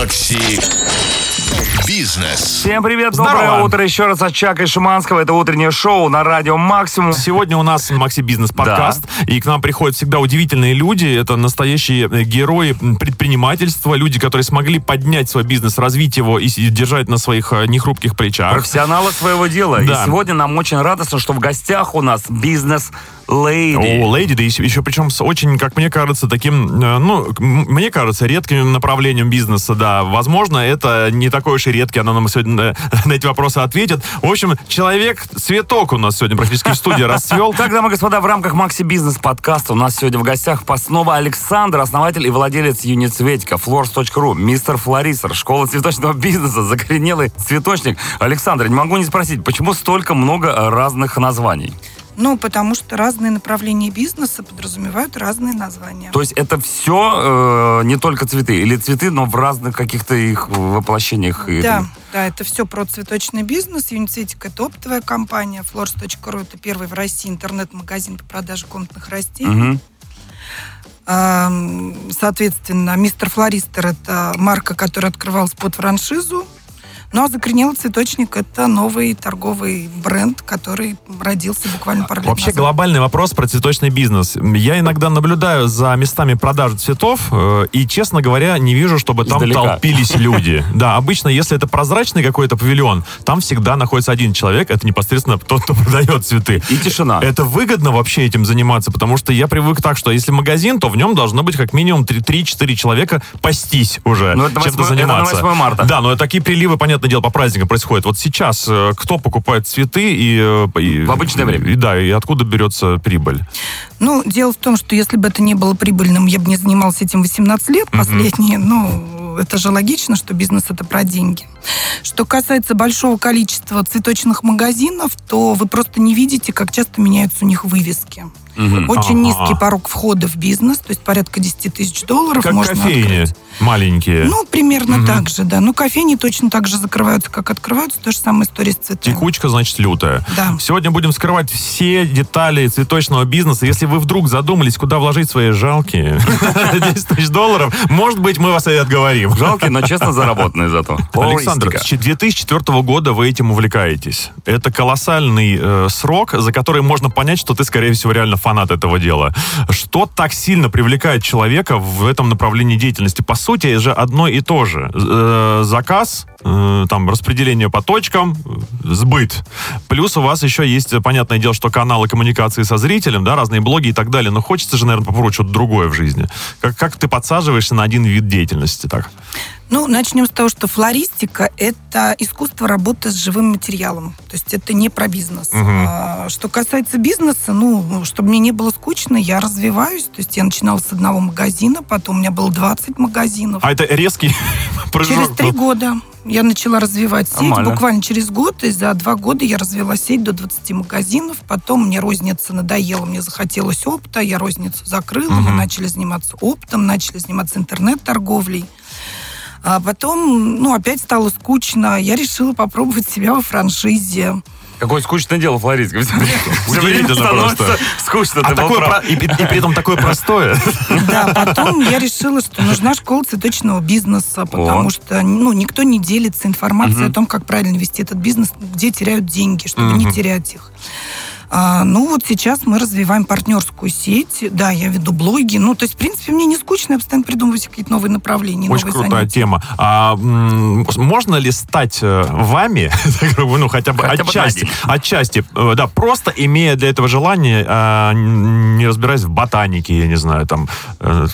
Макси Бизнес. Всем привет, Здорово. доброе утро еще раз от Чака и Шуманского. Это утреннее шоу на радио Максимум. Сегодня у нас Макси Бизнес подкаст, и к нам приходят всегда удивительные люди. Это настоящие э, герои предпринимательства, люди, которые смогли поднять свой бизнес, развить его и держать на своих э, нехрупких плечах. Профессионалы своего дела. Да. И сегодня нам очень радостно, что в гостях у нас бизнес лейди. О, леди, да еще, еще причем с очень, как мне кажется, таким, э, ну, мне кажется, редким направлением бизнеса, да. Возможно, это не такой уж и редкий, она нам сегодня э, на эти вопросы ответит. В общем, человек-цветок у нас сегодня практически в студии расцвел. Так, дамы и господа, в рамках Макси Бизнес подкаста у нас сегодня в гостях снова Александр, основатель и владелец Юницветика, flors.ru, мистер Флорисер, школа цветочного бизнеса, закоренелый цветочник. Александр, не могу не спросить, почему столько много э, разных названий? Ну, потому что разные направления бизнеса подразумевают разные названия. То есть это все не только цветы, или цветы, но в разных каких-то их воплощениях? Да, да, это все про цветочный бизнес. Юницитик это оптовая компания. Flors.ru это первый в России интернет-магазин по продаже комнатных растений. Ам, Соответственно, Мистер Флористер это марка, которая открывалась под франшизу. Ну а закоренелый цветочник это новый торговый бренд, который родился буквально пару лет Вообще назад. глобальный вопрос про цветочный бизнес. Я иногда наблюдаю за местами продажи цветов э, и, честно говоря, не вижу, чтобы там Издалека. толпились люди. Да, обычно, если это прозрачный какой-то павильон, там всегда находится один человек, это непосредственно тот, кто продает цветы. И тишина. Это выгодно вообще этим заниматься, потому что я привык так, что если магазин, то в нем должно быть как минимум 3-4 человека пастись уже, Ну, чем-то 8 это на заниматься. 8 марта. Да, но такие приливы, понятное дело, по праздникам происходят. Вот сейчас э, кто покупает цветы и... э, и- В обычное время. И, да, и откуда берется прибыль? Ну, дело в том, что если бы это не было прибыльным, я бы не занимался этим 18 лет последние. Ну, это же логично, что бизнес это про деньги. Что касается большого количества цветочных магазинов, то вы просто не видите, как часто меняются у них вывески. Мгм. Очень Ага. низкий порог входа в бизнес, то есть порядка 10 тысяч долларов Как можно кофейни открыть. маленькие. Ну, примерно Мгм. так же, да. Ну, кофейни точно так же закрываются, как открываются. То же самое история с цветами. Текучка, значит, лютая. Да. Сегодня будем скрывать все детали цветочного бизнеса. Если вы вдруг задумались, куда вложить свои жалкие 10 тысяч долларов, может быть, мы вас и отговорим. Жалкие, но честно заработанные зато. Александр, с 2004 года вы этим увлекаетесь. Это колоссальный э, срок, за который можно понять, что ты, скорее всего, реально фанат этого дела. Что так сильно привлекает человека в этом направлении деятельности? По сути, это же одно и то же. Э, заказ, там, распределение по точкам, э, сбыт. Плюс у вас еще есть, э, понятное дело, что каналы коммуникации со зрителем, да, разные блоги и так далее. Но хочется же, наверное, попробовать что-то другое в жизни. Как, как ты подсаживаешься на один вид деятельности так? Ну, начнем с того, что флористика – это искусство работы с живым материалом. То есть это не про бизнес. Мгм. А, Что касается бизнеса, ну, чтобы мне не было скучно, я развиваюсь. То есть я начинала с одного магазина, потом у меня было 20 магазинов. А это резкий прыжок. Через три года я начала развивать сеть. Нормально. Буквально через год, и за два года я развела сеть до 20 магазинов. Потом мне розница надоела, мне захотелось опыта, я розницу закрыла, мы Мгм. начали заниматься оптом, начали заниматься интернет-торговлей. А потом, ну, опять стало скучно. Я решила попробовать себя во франшизе. Какое скучное дело, Флористика. Удивительно просто. скучно. А такое про- и, и- и при этом такое простое. Да, потом я решила, что нужна школа цветочного бизнеса, потому О. что ну, никто не делится информацией Мгм. о том, как правильно вести этот бизнес, где теряют деньги, чтобы не Мгм. терять их. А, ну вот сейчас мы развиваем партнерскую сеть. Да, я веду блоги. Ну, то есть, в принципе, мне не скучно, я постоянно придумываю какие-то новые направления, Очень новые крутая занятия. тема. А можно ли стать э, вами, ну хотя бы Хотя бы отчасти, одним. отчасти, э, да, просто имея для этого желание, а, не разбираясь в ботанике, я не знаю, там, э,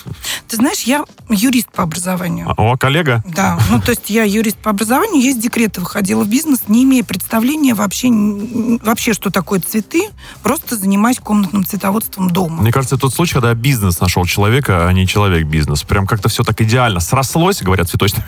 Ты знаешь, я юрист по образованию. о, коллега, Да, ну то есть я юрист по образованию, я из декрета выходила в бизнес, не имея представления вообще, вообще что такое цветы, просто занимаюсь комнатным цветоводством дома. мне кажется, тот случай, когда бизнес нашел человека, а не человек бизнес. Прям как-то все так идеально срослось, говорят цветочные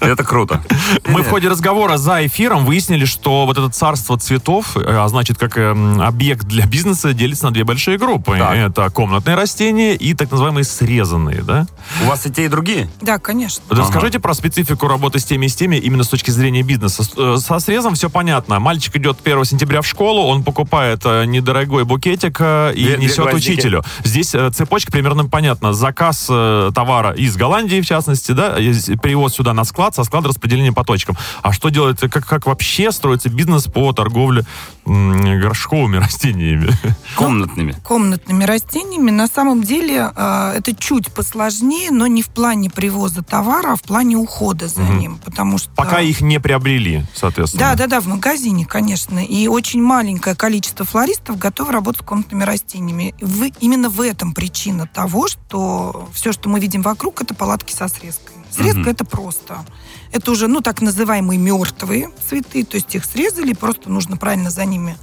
Это круто. Мы в ходе разговора за эфиром выяснили, что вот это царство цветов, э, а значит, как эм, объект для бизнеса, делится на две большие группы. Это комнатные растения и так называемые срезанные, да? У вас и те, и другие? Да, конечно. Расскажите про специфику работы с теми и с теми именно с точки зрения бизнеса. Э, Со срезом все понятно. Мальчик идет 1 сентября в школу, он покупает покупает э, недорогой букетик э, и Две- две несет гвоздики. учителю. Здесь э, цепочка примерно понятна. Заказ товара из Голландии, в частности, да, перевоз сюда на склад, со склада распределение по точкам. А что делать, как, как вообще строится бизнес по торговле горшковыми растениями? Комнатными. комнатными растениями. На самом деле э, это чуть посложнее, но не в плане привоза товара, а в плане ухода за Мгм. ним. Потому что... Пока их не приобрели, соответственно. Да, да, да, в магазине, конечно. И очень маленькое количество флористов готовы работать с комнатными растениями. Вы, именно в этом причина того, что все, что мы видим вокруг, это палатки со срезкой. Срезка Мгм. это просто. Это уже, ну, так называемые мертвые цветы, то есть их срезали, просто нужно правильно за ними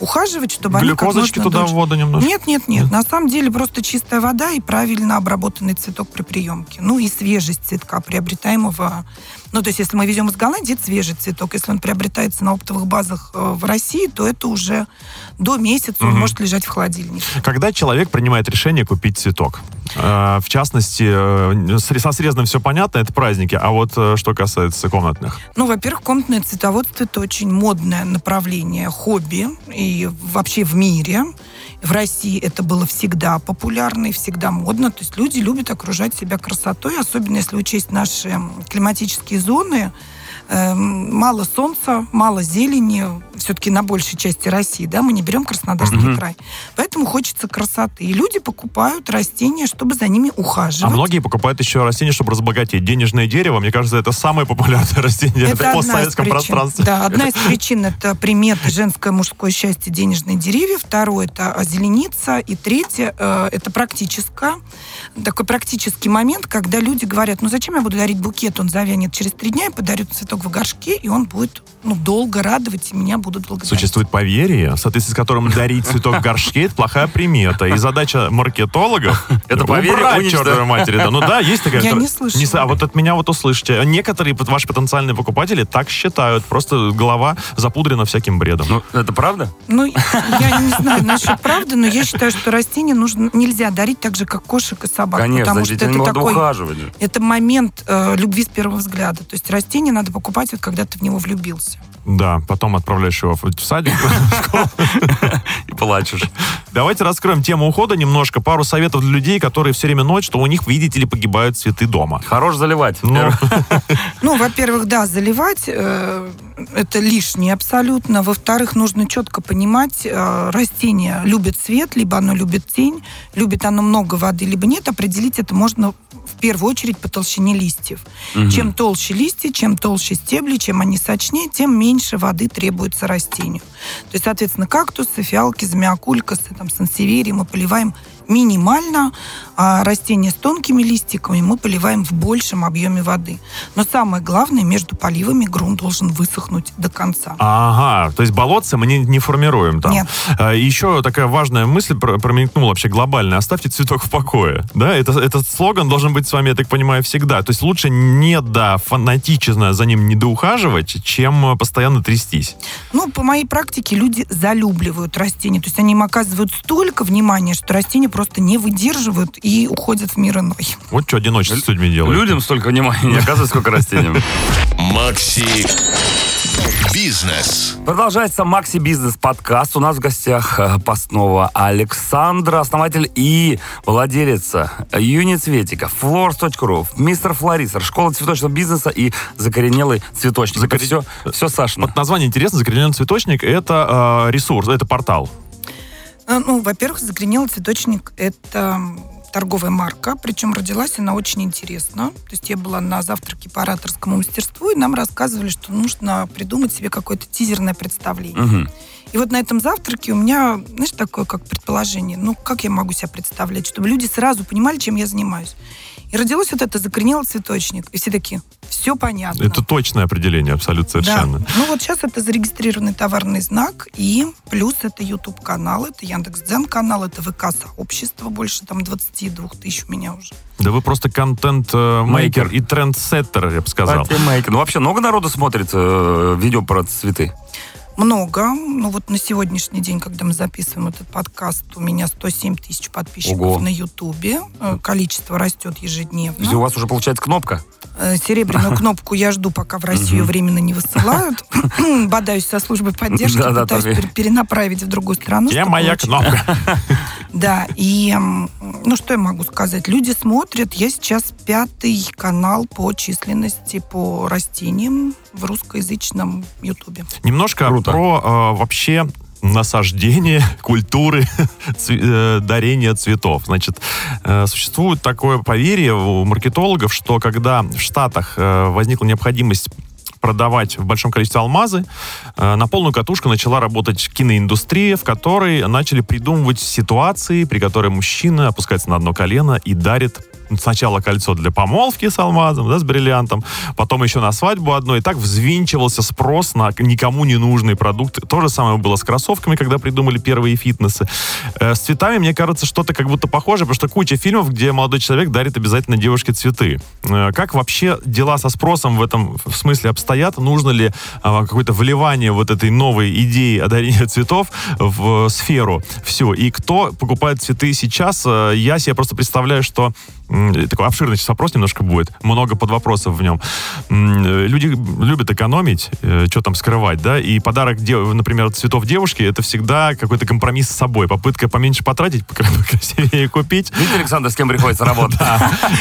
ухаживать, чтобы они как Глюкозочки туда дольше- в воду немножко. нет, нет, нет. На самом деле просто чистая вода и правильно обработанный цветок при приемке. Ну и свежесть цветка, приобретаемого. Ну, то есть, если мы везем из Голландии, это свежий цветок. Если он приобретается на оптовых базах э, в России, то это уже до месяца он Мгм. может лежать в холодильнике. Когда человек принимает решение купить цветок, в частности, э, со срезанным все понятно, это праздники, а вот э, что касается комнатных. Ну, во-первых, комнатное цветоводство это очень модное направление, хобби и вообще в мире. В России это было всегда популярно и всегда модно. То есть люди любят окружать себя красотой, особенно если учесть наши климатические зоны. Эм, Мало солнца, мало зелени, все-таки на большей части России, да, мы не берем Краснодарский Мгм. край. Поэтому хочется красоты. И люди покупают растения, чтобы за ними ухаживать. А многие покупают еще растения, чтобы разбогатеть. Денежное дерево, мне кажется, это самое популярное растение в Это из постсоветском пространстве. Да, одна из причин это приметы женское, мужское счастье, денежные деревья. Второе это озелениться. И третье э, это практическое. Такой практический момент, когда люди говорят, ну зачем я буду дарить букет, он завянет через три дня, я подарю цветок в горшке, и он будет ну, долго радовать, и меня будут благодарить. Существует поверье, в соответствии с которым дарить цветок в горшке это плохая примета. И задача маркетологов Это поверье уничтожить. чертовой матери. Да. Ну да, есть такая... Я не слышала. с- А вот от меня вот услышите. Некоторые ваши потенциальные покупатели так считают. Просто голова запудрена всяким бредом. Ну, это правда? Ну, я не знаю насчет правды, но я считаю, что растения нужно, нельзя дарить так же, как кошек и собак. Конечно, потому что это надо такой ухаживать. Это момент э, любви с первого взгляда. То есть растение надо покупать, вот, когда ты в него влюбился. Да, потом отправляешь его в в садик. И плачешь. Давайте раскроем тему ухода немножко. Пару советов для людей, которые все время ноют, что у них, видите ли, погибают цветы дома. Хорош заливать. Ну, Ну, во-первых, да, заливать э, это лишнее абсолютно. Во-вторых, нужно четко понимать, э, растение любит свет, либо оно любит тень, любит оно много воды, либо нет. Определить это можно в первую очередь по толщине листьев. Чем толще листья, чем толще стебли, чем они сочнее, тем меньше воды требуется растению. То есть, соответственно, кактусы, фиалки, змеокулькасы, там, сансеверии мы поливаем минимально, а растения с тонкими листиками мы поливаем в большем объеме воды. Но самое главное, между поливами грунт должен высохнуть до конца. Ага, то есть болотца мы не, не формируем там. Нет. А, еще такая важная мысль про- промелькнула вообще глобальная. Оставьте цветок в покое. Да, это, этот слоган должен быть с вами, я так понимаю, всегда. То есть лучше не да фанатично за ним не доухаживать, чем постоянно трястись. Ну, по моей практике люди залюбливают растения. То есть они им оказывают столько внимания, что растения просто не выдерживают и уходят в мир иной. Вот что одиночество с людьми делает. Людям столько внимания не оказывается, сколько растениям. Макси Бизнес. Продолжается Макси Бизнес подкаст. У нас в гостях э, Постнова Александра, основатель и владелец Юницветика, Flowers.ru, мистер Флорисер, школа цветочного бизнеса и закоренелый цветочник. Это Закорен- все, все Сашина. Вот название интересно, закорененный цветочник, это э, ресурс, это портал. Э, Ну, во-первых, загренелый цветочник – это торговая марка, причем родилась она очень интересно. То есть я была на завтраке по ораторскому мастерству, и нам рассказывали, что нужно придумать себе какое-то тизерное представление. Мгм. И вот на этом завтраке у меня, знаешь, такое как предположение, ну, как я могу себя представлять, чтобы люди сразу понимали, чем я занимаюсь. И родилось вот это закоренелый цветочник. И все такие, все понятно. Это точное определение, абсолютно совершенно. Да. Ну вот сейчас это зарегистрированный товарный знак, и плюс это YouTube канал, это Яндекс.Дзен канал, это ВК сообщество, больше там 22 тысяч у меня уже. Да вы просто контент-мейкер Мейкер. и трендсеттер, я бы сказал. Ну, вообще много народу смотрит э, видео про цветы. Много. Ну вот на сегодняшний день, когда мы записываем этот подкаст, у меня 107 тысяч подписчиков Ого. на Ютубе. Э, Количество растет ежедневно. Есть у вас уже получается кнопка. э, серебряную кнопку я жду, пока в Россию временно не высылают. Бодаюсь со службой поддержки, пытаюсь я- перенаправить в другую страну. Чтобы моя кнопка? Да, и ну что я могу сказать? Люди смотрят. Я сейчас пятый канал по численности по растениям в русскоязычном Ютубе. Немножко Круто. про э, вообще насаждение культуры цве- э, дарения цветов. Значит, э, существует такое поверье у маркетологов, что когда в Штатах э, возникла необходимость продавать в большом количестве алмазы, э, на полную катушку начала работать киноиндустрия, в которой начали придумывать ситуации, при которой мужчина опускается на одно колено и дарит сначала кольцо для помолвки с алмазом, да, с бриллиантом, потом еще на свадьбу одно, и так взвинчивался спрос на никому не нужные продукты. То же самое было с кроссовками, когда придумали первые фитнесы. Э, С цветами, мне кажется, что-то как будто похоже, потому что куча фильмов, где молодой человек дарит обязательно девушке цветы. Э, Как вообще дела со спросом в этом в смысле обстоят? Нужно ли а, какое-то вливание вот этой новой идеи о дарении цветов в э, сферу всю? И кто покупает цветы сейчас? Я себе просто представляю, что такой обширный сейчас вопрос немножко будет, много подвопросов в нем. Э, Люди любят экономить, что там скрывать, да, и подарок, например, цветов девушке, это всегда какой-то компромисс с собой, попытка поменьше потратить, красивее купить. Видите, Александр, с кем приходится работать?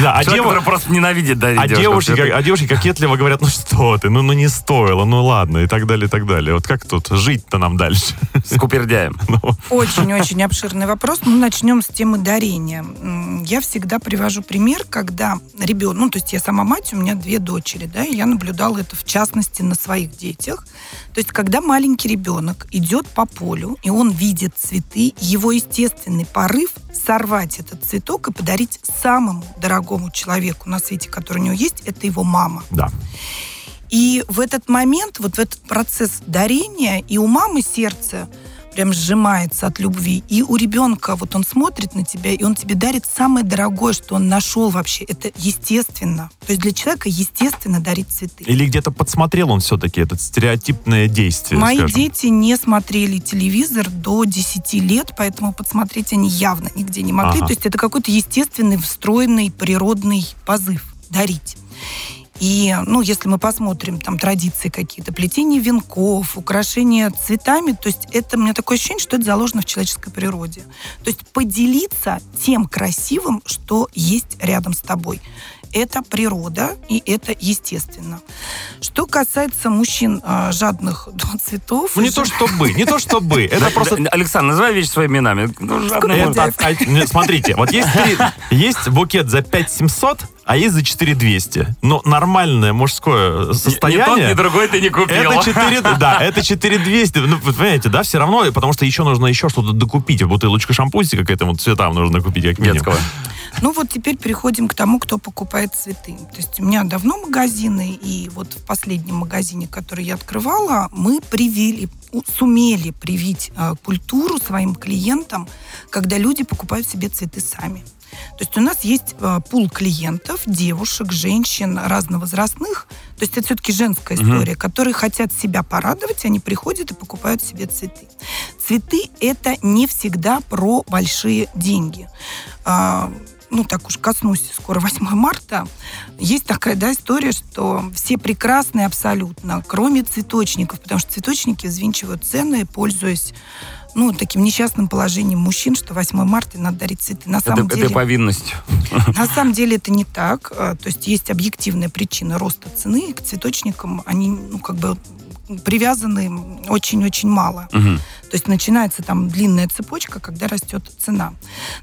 Да, а который просто ненавидит дарить а девушки, а девушки кокетливо говорят, ну что ты, ну, ну не стоило, ну ладно, и так далее, и так далее. Вот как тут жить-то нам дальше? С купердяем. Ну, Очень-очень обширный вопрос. Ну, начнем с темы дарения. Я всегда привожу пример, когда ребенок, ну, то есть я сама мать, у меня две дочери, да, и я наблюдала это в частности на своих детях. То есть, когда маленький ребенок идет по полю, и он видит цветы, его естественный порыв сорвать этот цветок и подарить самому дорогому человеку на свете, который у него есть, это его мама. да. И в этот момент, вот в этот процесс дарения, и у мамы сердце прям сжимается от любви, и у ребенка вот он смотрит на тебя, и он тебе дарит самое дорогое, что он нашел вообще. Это естественно. То есть для человека естественно дарить цветы. Или где-то подсмотрел он все-таки этот стереотипное действие, Мои скажем. дети не смотрели телевизор до 10 лет, поэтому подсмотреть они явно нигде не могли. Ага. То есть это какой-то естественный, встроенный, природный позыв дарить. И, ну, если мы посмотрим, там, традиции какие-то, плетение венков, украшения цветами, то есть это, у меня такое ощущение, что это заложено в человеческой природе. То есть поделиться тем красивым, что есть рядом с тобой. Это природа, и это естественно. Что касается мужчин э, жадных до цветов... Ну не то чтобы, не то чтобы. Это просто Александр, называй вещи своими именами. Ну, смотрите, вот есть букет за 5700, а есть за 4200. Но нормальное мужское Ни тот, состояние... ни другой ты не купил. Это 4, да, это 4200. Ну, вы понимаете, да, все равно, потому что еще нужно еще что-то докупить. Бутылочку шампусика к этому цветам нужно купить, как минимум. Детского. Ну вот теперь переходим к тому, кто покупает цветы. То есть у меня давно магазины, и вот в последнем магазине, который я открывала, мы привили, сумели привить э, культуру своим клиентам, когда люди покупают себе цветы сами. То есть у нас есть э, пул клиентов, девушек, женщин разновозрастных. То есть это все-таки женская история, которые хотят себя порадовать, они приходят и покупают себе цветы. Цветы это не всегда про большие деньги. А, ну, так уж коснусь скоро 8 марта, есть такая, да, история, что все прекрасные абсолютно, кроме цветочников, потому что цветочники взвинчивают цены, пользуясь ну, таким несчастным положением мужчин, что 8 марта надо дарить цветы. На Это, самом это деле... повинность. На самом деле это не так. А, То есть есть объективная причина роста цены. К цветочникам они, ну, как бы привязаны очень-очень мало. Мгм. То есть начинается там длинная цепочка, когда растет цена.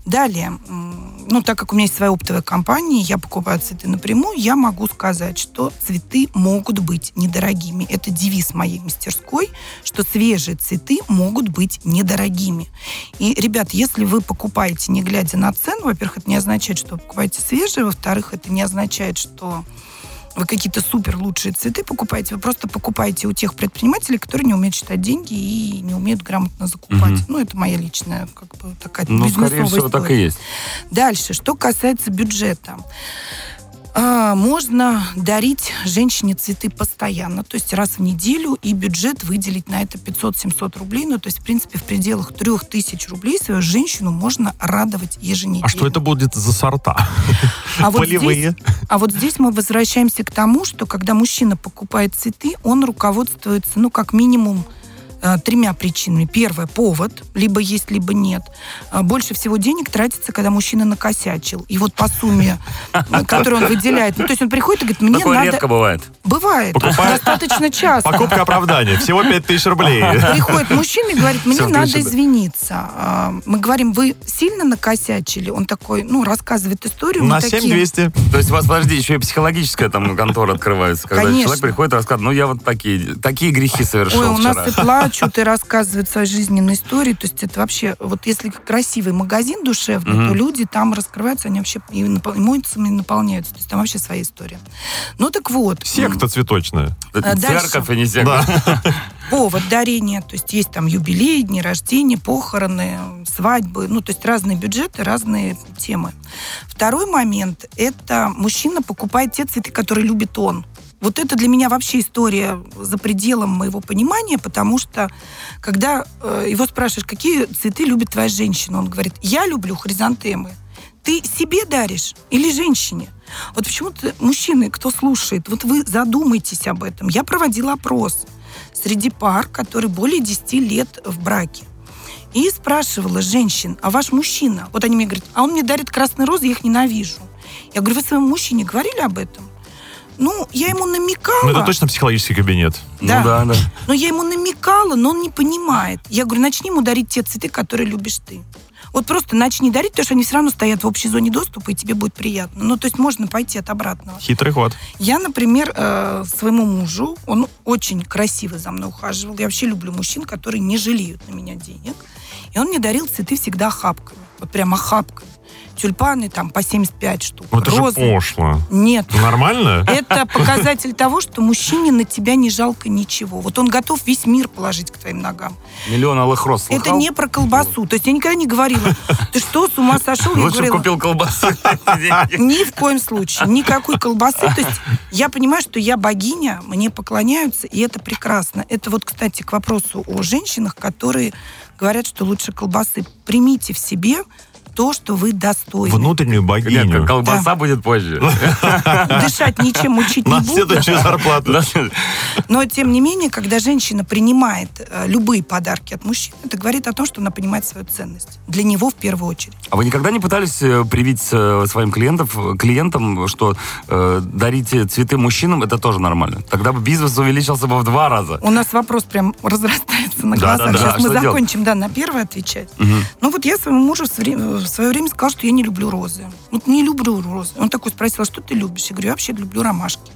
Далее, ну, так как у меня есть своя оптовая компания, я покупаю цветы напрямую, я могу сказать, что цветы могут быть недорогими. Это девиз моей мастерской, что свежие цветы могут быть недорогими. И, ребят, если вы покупаете, не глядя на цену, во-первых, это не означает, что вы покупаете свежие, во-вторых, это не означает, что вы какие-то супер лучшие цветы покупаете, вы просто покупаете у тех предпринимателей, которые не умеют считать деньги и не умеют грамотно закупать. Мгм. Ну, это моя личная, как бы, такая Ну, скорее бизнесовая всего, так и история. есть. Дальше, что касается бюджета. А, можно дарить женщине цветы постоянно, то есть раз в неделю, и бюджет выделить на это 500-700 рублей. Ну, то есть, в принципе, в пределах 3000 рублей свою женщину можно радовать еженедельно. А что это будет за сорта? А вот Полевые? здесь- а вот здесь мы возвращаемся к тому, что когда мужчина покупает цветы, он руководствуется, ну, как минимум, тремя причинами. Первое – повод, либо есть, либо нет. А Больше всего денег тратится, когда мужчина накосячил. И вот по сумме, э, которую он выделяет, ну, то есть он приходит и говорит, мне Такое надо... редко бывает. Бывает, Покупает- достаточно часто. Покупка оправдания. Всего 5000 рублей. Приходит мужчина и говорит, мне Всё, надо включено. извиниться. Мы говорим, вы сильно накосячили? Он такой, ну, рассказывает историю. На такие, 7200. То есть у вас, подожди, еще и психологическая там контора открывается, когда Конечно. человек приходит и рассказывает, ну я вот такие, такие грехи совершил Ой, у вчера. нас и плачут, и рассказывают свои жизненные истории. То есть это вообще, вот если красивый магазин душевный, Мгм. то люди там раскрываются, они вообще и эмоциями наполняются. То есть там вообще своя история. Ну так вот. Секта цветочная. А дальше? Церковь, а не секта. повод дарения, то есть есть там юбилей, дни рождения, похороны, свадьбы, ну, то есть разные бюджеты, разные темы. Второй момент – это мужчина покупает те цветы, которые любит он. Вот это для меня вообще история за пределом моего понимания, потому что когда э, его спрашиваешь, какие цветы любит твоя женщина, он говорит, я люблю хризантемы. Ты себе даришь или женщине? Вот почему-то мужчины, кто слушает, вот вы задумайтесь об этом. Я проводила опрос среди пар, которые более 10 лет в браке. И спрашивала женщин, а ваш мужчина? Вот они мне говорят, а он мне дарит красные розы, я их ненавижу. Я говорю, вы своему мужчине говорили об этом? Ну, я ему намекала. Ну, это точно психологический кабинет. Ну да, да. Но я ему намекала, но он не понимает. Я говорю, начни ему дарить те цветы, которые любишь ты. Вот просто начни дарить, потому что они все равно стоят в общей зоне доступа, и тебе будет приятно. Ну, то есть можно пойти от обратного. Хитрый ход. Я, например, э, своему мужу, он очень красиво за мной ухаживал. Я вообще люблю мужчин, которые не жалеют на меня денег. И он мне дарил цветы всегда охапками. Вот прям охапками. Тюльпаны там по 75 штук. Ну, это же розы. пошло. Нет. Нормально? Это показатель того, что мужчине на тебя не жалко ничего. Вот он готов весь мир положить к твоим ногам. Миллион алых роз Это слыхал? не про колбасу. То есть я никогда не говорила, ты что, с ума сошел? Я Лучше говорила, купил колбасу. Ни в коем случае. Никакой колбасы. То есть я понимаю, что я богиня, мне поклоняются, и это прекрасно. Это вот, кстати, к вопросу о женщинах, которые говорят, что лучше колбасы. Примите в себе то, что вы достойны. Внутреннюю Нет, богиню. колбаса будет позже. Дышать ничем мучить не На буду. следующую зарплату. Да. Но, тем не менее, когда женщина принимает э, любые подарки от мужчин, это говорит о том, что она понимает свою ценность. Для него в первую очередь. А вы никогда не пытались э, привить э, своим клиентов, клиентам, что э, дарите цветы мужчинам, это тоже нормально? Тогда бы бизнес увеличился бы в два раза. У нас вопрос прям разрастается на Да, глазах. да, да. Сейчас А мы закончим, да, на первый отвечать. Мгм. Ну вот я своему мужу время, в свое время сказала, что я не люблю розы. Вот не люблю розы. Он такой спросил, а что ты любишь? Я говорю, я вообще люблю ромашки.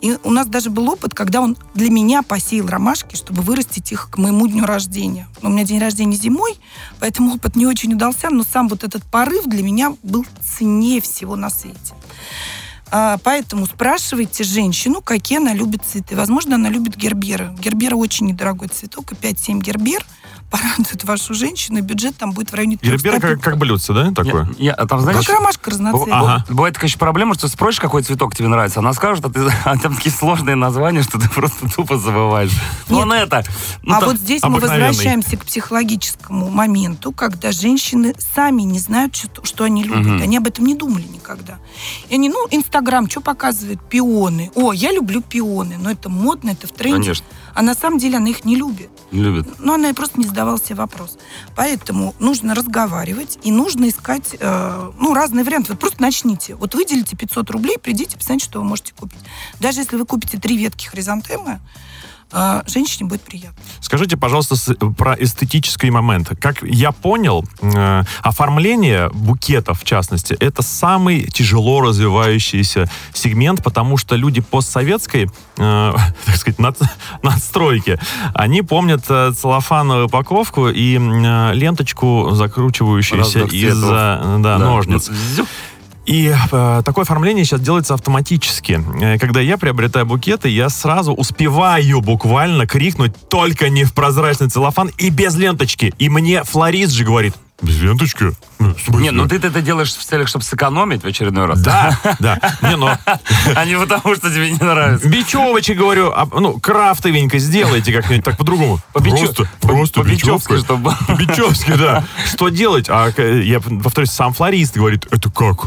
И у нас даже был опыт, когда он для меня посеял ромашки, чтобы вырастить их к моему дню рождения. Но у меня день рождения зимой, поэтому опыт не очень удался, но сам вот этот порыв для меня был ценнее всего на свете. А, Поэтому спрашивайте женщину, какие она любит цветы. Возможно, она любит герберы. Гербера очень недорогой цветок, и 5-7 гербер порадует вашу женщину, и бюджет там будет в районе 300 Гербера как, как блюдце, да, такое? Я- я- а там, знаешь, Как ромашка разноцветная. Ага. Бывает такая еще проблема, что спросишь, какой цветок тебе нравится, она скажет, а, ты, а там такие сложные названия, что ты просто тупо забываешь. Ну, Нет. он это. ну, а там- вот здесь мы возвращаемся к психологическому моменту, когда женщины сами не знают, что, что они любят. Мгм. Они об этом не думали никогда. И они, ну, Инстаграм, что показывает? Пионы. О, я люблю пионы. Но это модно, это в тренде. Конечно. А на самом деле она их не любит. Любит. Но она и просто не задавала себе вопрос. Поэтому нужно разговаривать и нужно искать э, ну, разные варианты. Вот просто начните. Вот выделите 500 рублей, придите, посмотрите, что вы можете купить. Даже если вы купите три ветки хризантемы, э, женщине будет приятно. Скажите, пожалуйста, с- про эстетический момент. Как я понял, э, оформление букетов, в частности, это самый тяжело развивающийся сегмент, потому что люди постсоветской, э, так сказать, над- надстройки, они помнят э, целлофановую упаковку и э, ленточку, закручивающуюся из-за э, да, Да. ножниц. Зюк. И э, такое оформление сейчас делается автоматически. Э, когда я приобретаю букеты, я сразу успеваю буквально крикнуть только не в прозрачный целлофан и без ленточки. И мне флорист же говорит, Без ленточки? Ну? Нет, ну ты это делаешь в целях, чтобы сэкономить в очередной раз. Да, да. Не, ну, А не потому, что тебе не нравится. бечевочек, говорю, а, ну, крафтовенько сделайте как-нибудь так по-другому. По-бичо- Просто, по- просто по-бичевски, бечевка. чтобы- По-бичевски, да. Что делать? А э, я повторюсь, сам флорист говорит, это как?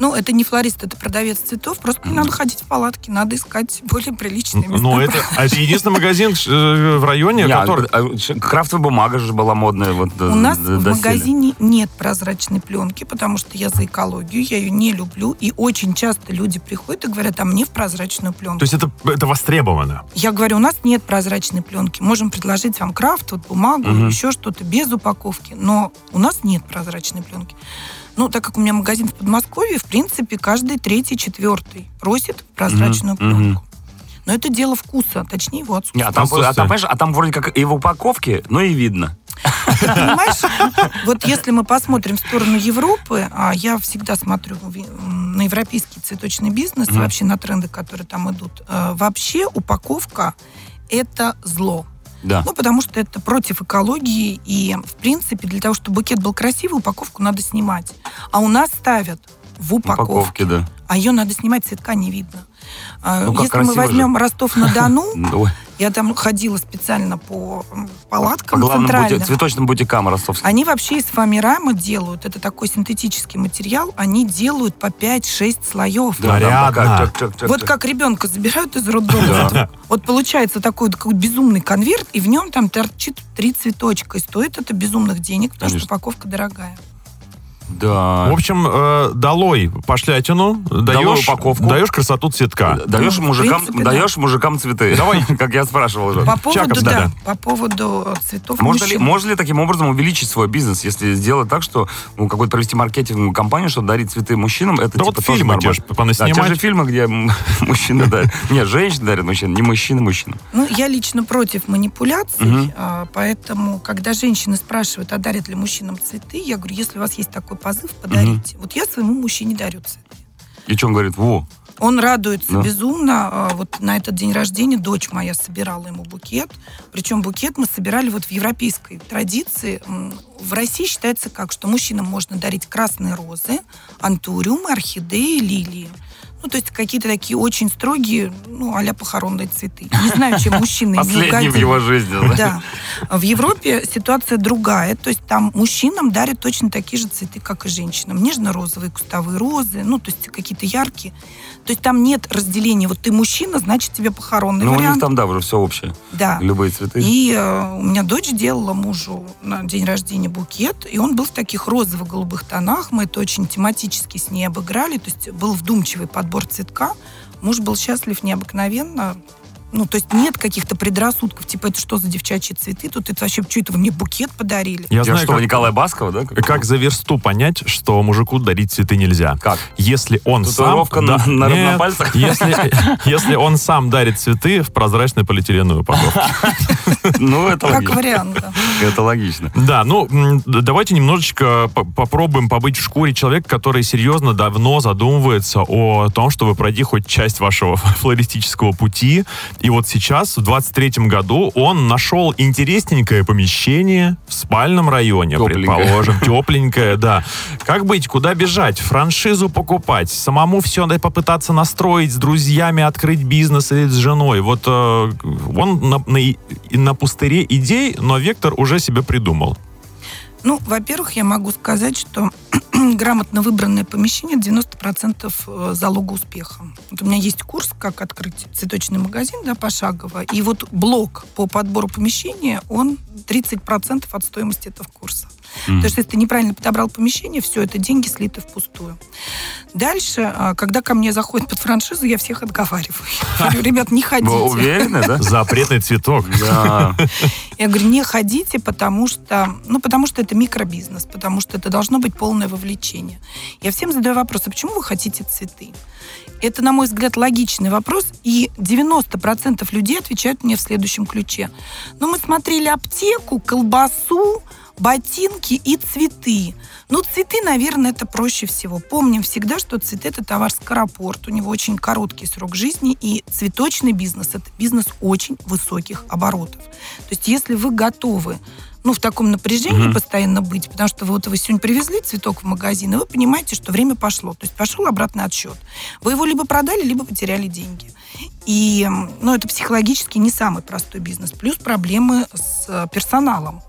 Ну, это не флорист, это продавец цветов. Просто не надо ходить в палатки, надо искать более приличные места. Ну, это, а это единственный магазин э, в районе, Не, который... а, ш- Крафтовая бумага же была модная. Вот, У нас в магазине нет прозрачной пленки, потому что я за экологию, я ее не люблю. И очень часто люди приходят и говорят, а мне в прозрачную пленку. То есть это, это востребовано. Я говорю, у нас нет прозрачной пленки. Можем предложить вам крафт, вот бумагу, Мгм. еще что-то без упаковки. Но у нас нет прозрачной пленки. Ну, так как у меня магазин в Подмосковье, в принципе, каждый третий, четвертый просит прозрачную мгм. пленку. Но это дело вкуса, точнее его отсутствия. а, там, а, там, а там вроде как и в упаковке, но и видно. Понимаешь, вот если мы посмотрим в сторону Европы, а я всегда смотрю на европейский цветочный бизнес и Мгм. вообще на тренды, которые там идут, э, вообще упаковка это зло. Да. Ну, потому что это против экологии, и, в принципе, для того, чтобы букет был красивый, упаковку надо снимать. А у нас ставят в упаковке, Упаковки, да. а ее надо снимать, цветка не видно. А, Ну, Если мы красиво же. возьмем Ростов-на-Дону, я там ходила специально по По палаткам бути- центральным. цветочным бутикам ростовским. Они вообще из фоамирама делают, это такой синтетический материал, они делают по 5-6 слоев. Да, чак, Вот как ребенка забирают из роддома. Да. Вот, вот получается такой, такой безумный конверт, и в нем там торчит три цветочка. И стоит это безумных денег, потому Конечно. что упаковка дорогая. Да. В общем, э, долой пошлятину, даешь, упаковку. даешь красоту цветка. Даешь Ну, мужикам, принципе, да. даешь мужикам цветы. Давай. Как я спрашивал уже. По поводу, Чаков, да, да-да. по поводу э, цветов Можно ли, мужчин. можно ли таким образом увеличить свой бизнес, если сделать так, что ну, какой-то провести маркетинговую кампанию, что дарить цветы мужчинам, это Да типа вот тоже фильмы те нормально. ж Да, те же фильмы, где мужчины дарят. Нет, женщины дарят мужчинам, не мужчины мужчинам. Ну, я лично против манипуляций, а, поэтому, когда женщины спрашивают, а дарят ли мужчинам цветы, я говорю, если у вас есть такой позыв, подарите. Вот я своему мужчине дарю цветы. И что он говорит? Во, Он радуется Да. безумно. А, Вот на этот день рождения дочь моя собирала ему букет. Причем букет мы собирали вот в европейской традиции. В России считается как, что мужчинам можно дарить красные розы, антуриумы, орхидеи, лилии. Ну, то есть какие-то такие очень строгие, ну, а похоронные цветы. Не знаю, чем мужчины последний в его жизни. да? Да. В Европе ситуация другая. То есть там мужчинам дарят точно такие же цветы, как и женщинам. Нежно-розовые кустовые розы, ну, то есть какие-то яркие. То есть там нет разделения. Вот ты мужчина, значит, тебе похоронный Ну, у них вариант. там, да, уже все общее. Да. Любые цветы. И э, у меня дочь делала мужу на день рождения букет, и он был в таких розово-голубых тонах. Мы это очень тематически с ней обыграли. То есть был вдумчивый подбор цветка. Муж был счастлив необыкновенно. Ну, то есть нет каких-то предрассудков, типа, это что за девчачьи цветы? Тут это вообще, что это вы мне букет подарили? Я Я знаю, что, как, Николая Баскова, да? как за версту понять, что мужику дарить цветы нельзя. Как? Если он Татуировка сам... на- да, на- на нет, пальцах? Если, если он сам дарит цветы в прозрачной полиэтиленовой упаковке. Ну, это Как вариант, да. Это логично. Да, ну, давайте немножечко по- попробуем побыть в шкуре человека, который серьезно давно задумывается о том, чтобы пройти хоть часть вашего флористического пути. И вот сейчас, в 23 году, он нашел интересненькое помещение в спальном районе, Тепленькое. предположим, тепленькое, да. Как быть, куда бежать, франшизу покупать, самому все попытаться настроить, с друзьями открыть бизнес или с женой. Вот э, он на, на на пустыре идей, но вектор уже себе придумал. Ну, во-первых, я могу сказать, что грамотно выбранное помещение 90% э, залога успеха. Вот у меня есть курс, как открыть цветочный магазин, да, пошагово. И вот блок по подбору помещения, он 30% от стоимости этого курса. Мгм. Потому что если ты неправильно подобрал помещение, все, это деньги слиты впустую. Дальше, а, когда ко мне заходят под франшизу, я всех отговариваю. Я говорю, ребят, не ходите. Вы уверены, да? Запретный цветок. Да. Я говорю, не ходите, потому что, ну, потому что это микробизнес, потому что это должно быть полное вовлечение. Я всем задаю вопрос, а почему вы хотите цветы? Это, на мой взгляд, логичный вопрос, и 90% людей отвечают мне в следующем ключе. Ну, мы смотрели аптеку, колбасу, ботинки и цветы. Ну, цветы, наверное, это проще всего. Помним всегда, что цветы – это товар скоропорт. У него очень короткий срок жизни, и цветочный бизнес – это бизнес очень высоких оборотов. То есть, если вы готовы ну, в таком напряжении Мгм. постоянно быть, потому что вы вот вы сегодня привезли цветок в магазин, и вы понимаете, что время пошло. То есть пошел обратный отсчет. Вы его либо продали, либо потеряли деньги. И, ну, это психологически не самый простой бизнес. Плюс проблемы с э, персоналом.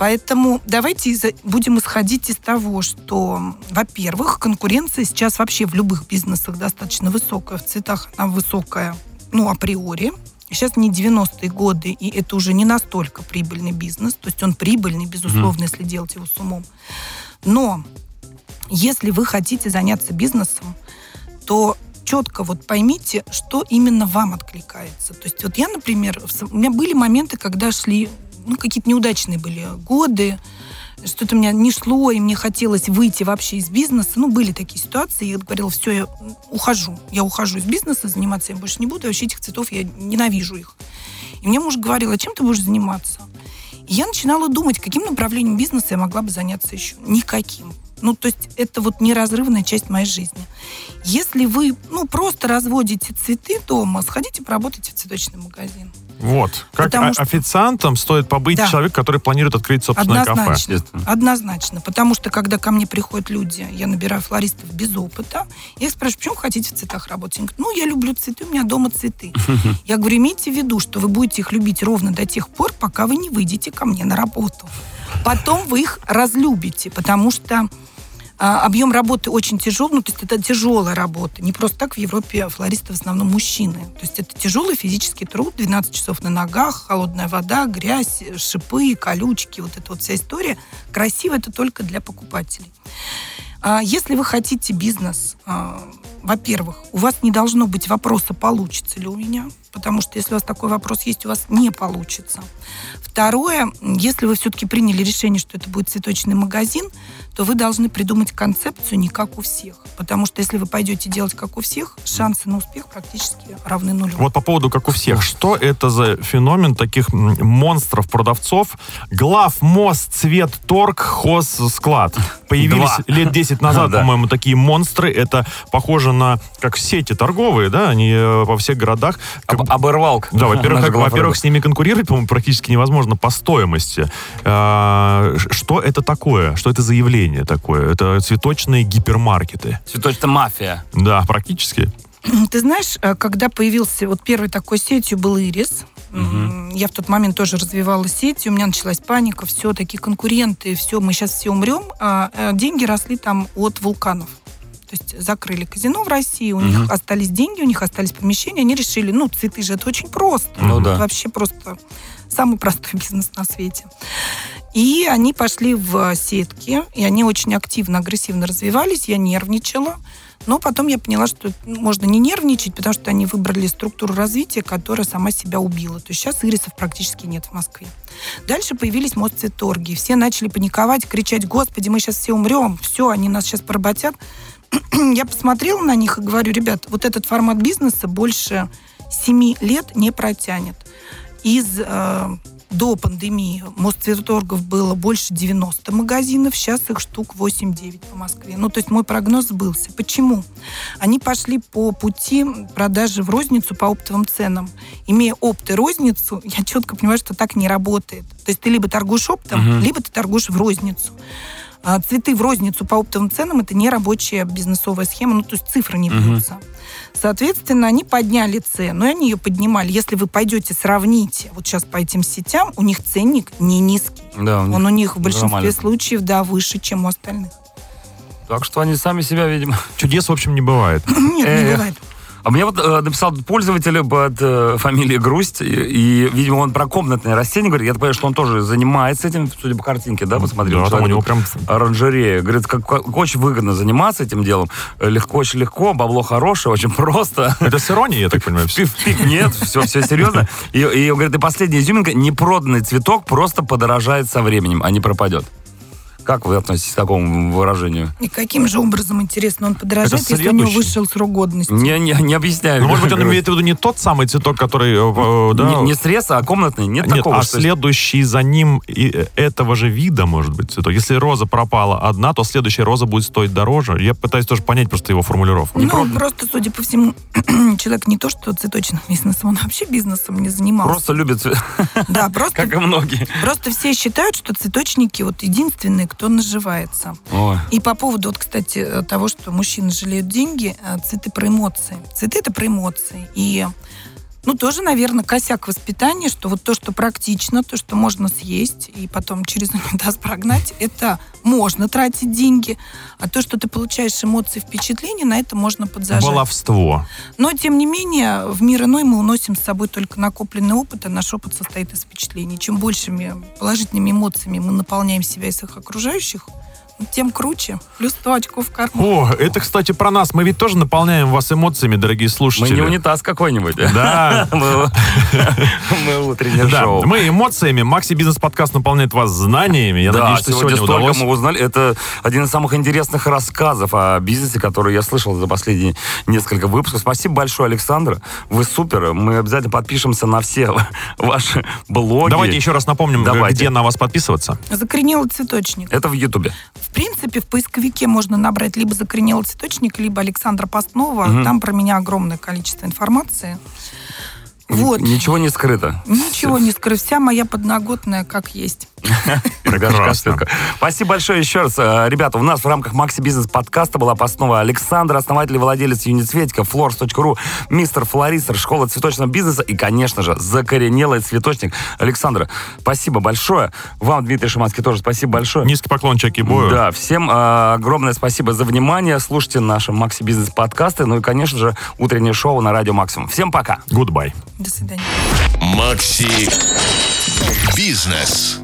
Поэтому давайте будем исходить из того, что, во-первых, конкуренция сейчас вообще в любых бизнесах достаточно высокая. В цветах она высокая, ну, априори. Сейчас не 90-е годы, и это уже не настолько прибыльный бизнес. То есть он прибыльный, безусловно, если делать его с умом. Но если вы хотите заняться бизнесом, то четко вот поймите, что именно вам откликается. То есть вот я, например, у меня были моменты, когда шли, ну, какие-то неудачные были годы, что-то у меня не шло, и мне хотелось выйти вообще из бизнеса. Ну, были такие ситуации. Я говорила, все, я ухожу. Я ухожу из бизнеса, заниматься я больше не буду. Вообще этих цветов я ненавижу их. И мне муж говорил, а чем ты будешь заниматься? И я начинала думать, каким направлением бизнеса я могла бы заняться еще. Никаким. Ну, то есть это вот неразрывная часть моей жизни. Если вы, ну, просто разводите цветы дома, сходите поработайте в цветочный магазин. Вот. Как Потому что- официантом стоит побыть Да. человек, который планирует открыть собственное кафе. Однозначно. Естественно. Однозначно. Потому что, когда ко мне приходят люди, я набираю флористов без опыта, я их спрашиваю, почему вы хотите в цветах работать? Они говорят, ну, я люблю цветы, у меня дома цветы. Я говорю, имейте в виду, что вы будете их любить ровно до тех пор, пока вы не выйдете ко мне на работу. Потом вы их разлюбите, потому что объем работы очень тяжелый, ну, то есть это тяжелая работа. Не просто так в Европе флористы в основном мужчины. То есть это тяжелый физический труд, 12 часов на ногах, холодная вода, грязь, шипы, колючки, вот эта вот вся история. Красиво это только для покупателей. А, Если вы хотите бизнес, а, во-первых, у вас не должно быть вопроса, получится ли у меня, потому что если у вас такой вопрос есть, у вас не получится. Второе, если вы все-таки приняли решение, что это будет цветочный магазин, то вы должны придумать концепцию не как у всех. Потому что если вы пойдете делать как у всех, шансы на успех практически равны нулю. Вот по поводу, как у всех, что это за феномен таких м, монстров-продавцов? Глав, мост, цвет, торг, хоз, склад. Появились Два. лет 10 назад, по-моему, такие монстры. Это похоже на, как сети торговые, да, они э, во всех городах. Как Об- Оборвалка. Да, во-первых, во-первых, с ними конкурировать, по-моему, практически невозможно по стоимости. А, Что это такое? Что это за явление такое? Это цветочные гипермаркеты. Цветочная мафия. Да, практически. Ты знаешь, э, когда появился вот первой такой сетью был Ирис, М, я в тот момент тоже развивала сеть, у меня началась паника, все, такие конкуренты, все, мы сейчас все умрем. А, э, деньги росли там от вулканов. То есть закрыли казино в России, у них остались деньги, у них остались помещения, они решили, ну, цветы же это очень просто. Ну да. Вообще просто самый простой бизнес на свете. И они пошли в сетки, и они очень активно, агрессивно развивались, я нервничала. Но потом я поняла, что можно не нервничать, потому что они выбрали структуру развития, которая сама себя убила. То есть сейчас ирисов практически нет в Москве. Дальше появились Мосцветторги. Все начали паниковать, кричать, господи, мы сейчас все умрем, все, они нас сейчас поработят. Я посмотрела на них и говорю, ребят, вот этот формат бизнеса больше 7 лет не протянет. Из э, до пандемии Мосцветторгов было больше 90 магазинов, сейчас их штук 8-9 по Москве. Ну, то есть мой прогноз сбылся. Почему? Они пошли по пути продажи в розницу по оптовым ценам. Имея опт и розницу, я четко понимаю, что так не работает. То есть ты либо торгуешь оптом, Мгм. либо ты торгуешь в розницу. А цветы в розницу по оптовым ценам это не рабочая бизнесовая схема, ну то есть цифры не бьются. Соответственно, они подняли цену, и они ее поднимали. Если вы пойдете, сравните, вот сейчас по этим сетям, у них ценник не низкий. Да, у них Он у них в большинстве нормально. случаев, да, выше, чем у остальных. Так что они сами себя, видимо. Чудес, в общем, не бывает. Нет, не бывает. А мне вот э, написал пользователь под э, фамилией Грусть, и, и, видимо, он про комнатные растения говорит. Я так понимаю, что он тоже занимается этим, судя по картинке, да, посмотрел? Да, там у него прям оранжерея. Говорит, как, как очень выгодно заниматься этим делом. Э, Легко, очень легко, бабло хорошее, очень просто. Это с иронией, я так понимаю. пик нет, все, все серьезно. И, и он говорит, и последняя изюминка, непроданный цветок просто подорожает со временем, а не пропадет. Как вы относитесь к такому выражению? И каким же образом, интересно, он подорожает, если у него вышел срок годности? Не, не, не объясняю. Ну, может быть, он имеет в виду не тот самый цветок, который... э, э, да, Не, не срез, а комнатный? Нет, Нет, такого, а что- следующий за ним и, э, этого же вида, может быть, цветок. Если роза пропала одна, то следующая роза будет стоить дороже. Я пытаюсь тоже понять просто его формулировку. Ну, просто, судя по всему, человек не то, что цветочным бизнесом, он вообще бизнесом не занимался. Просто любит, цве- Да, просто, как и многие. просто все считают, что цветочники вот единственные, кто наживается. Ой. И по поводу, вот, кстати, э, того, что мужчины жалеют деньги, э, цветы про эмоции. Цветы это про эмоции. И ну, тоже, наверное, косяк воспитания, что вот то, что практично, то, что можно съесть и потом через унитаз прогнать, это можно тратить деньги, а то, что ты получаешь эмоции, впечатления, на это можно подзажать. Баловство. Но, тем не менее, в мир иной мы уносим с собой только накопленный опыт, а наш опыт состоит из впечатлений. Чем большими положительными эмоциями мы наполняем себя и своих окружающих, тем круче. Плюс 100 очков в карман. О, это, кстати, про нас. Мы ведь тоже наполняем вас эмоциями, дорогие Мы слушатели. не унитаз какой-нибудь. Да. Мы мы утреннее Да, шоу. мы эмоциями. Макси Бизнес Подкаст наполняет вас знаниями. Я надеюсь, что сегодня столько удалось. мы узнали. Это один из самых интересных рассказов о бизнесе, который я слышал за последние несколько выпусков. Спасибо большое, Александр. Вы супер. Мы обязательно подпишемся на все ваши блоги. Давайте еще раз напомним, где на вас подписываться. Закоренелый цветочник. Это в Ютубе. В принципе, в поисковике можно набрать либо закоренелый цветочник, либо Александра Постнова. Мгм. Там про меня огромное количество информации. Вот. Ничего не скрыто. Ничего не скрою. Вся моя подноготная как есть. Прекрасно. Спасибо большое еще раз. Э, Ребята, у нас в рамках Макси Бизнес подкаста была основа Александр, основатель и владелец Юницветика, flors.ru, мистер Флорисер, школа цветочного бизнеса и, конечно же, закоренелый цветочник. Александр, спасибо большое. Вам, Дмитрий Шиманский, тоже спасибо большое. Низкий поклон Чаки Бою. Да, всем э, огромное спасибо за внимание. Слушайте наши Макси Бизнес подкасты. Ну и, конечно же, утреннее шоу на Радио Максимум. Всем пока. Goodbye. До свидания. Макси Бизнес.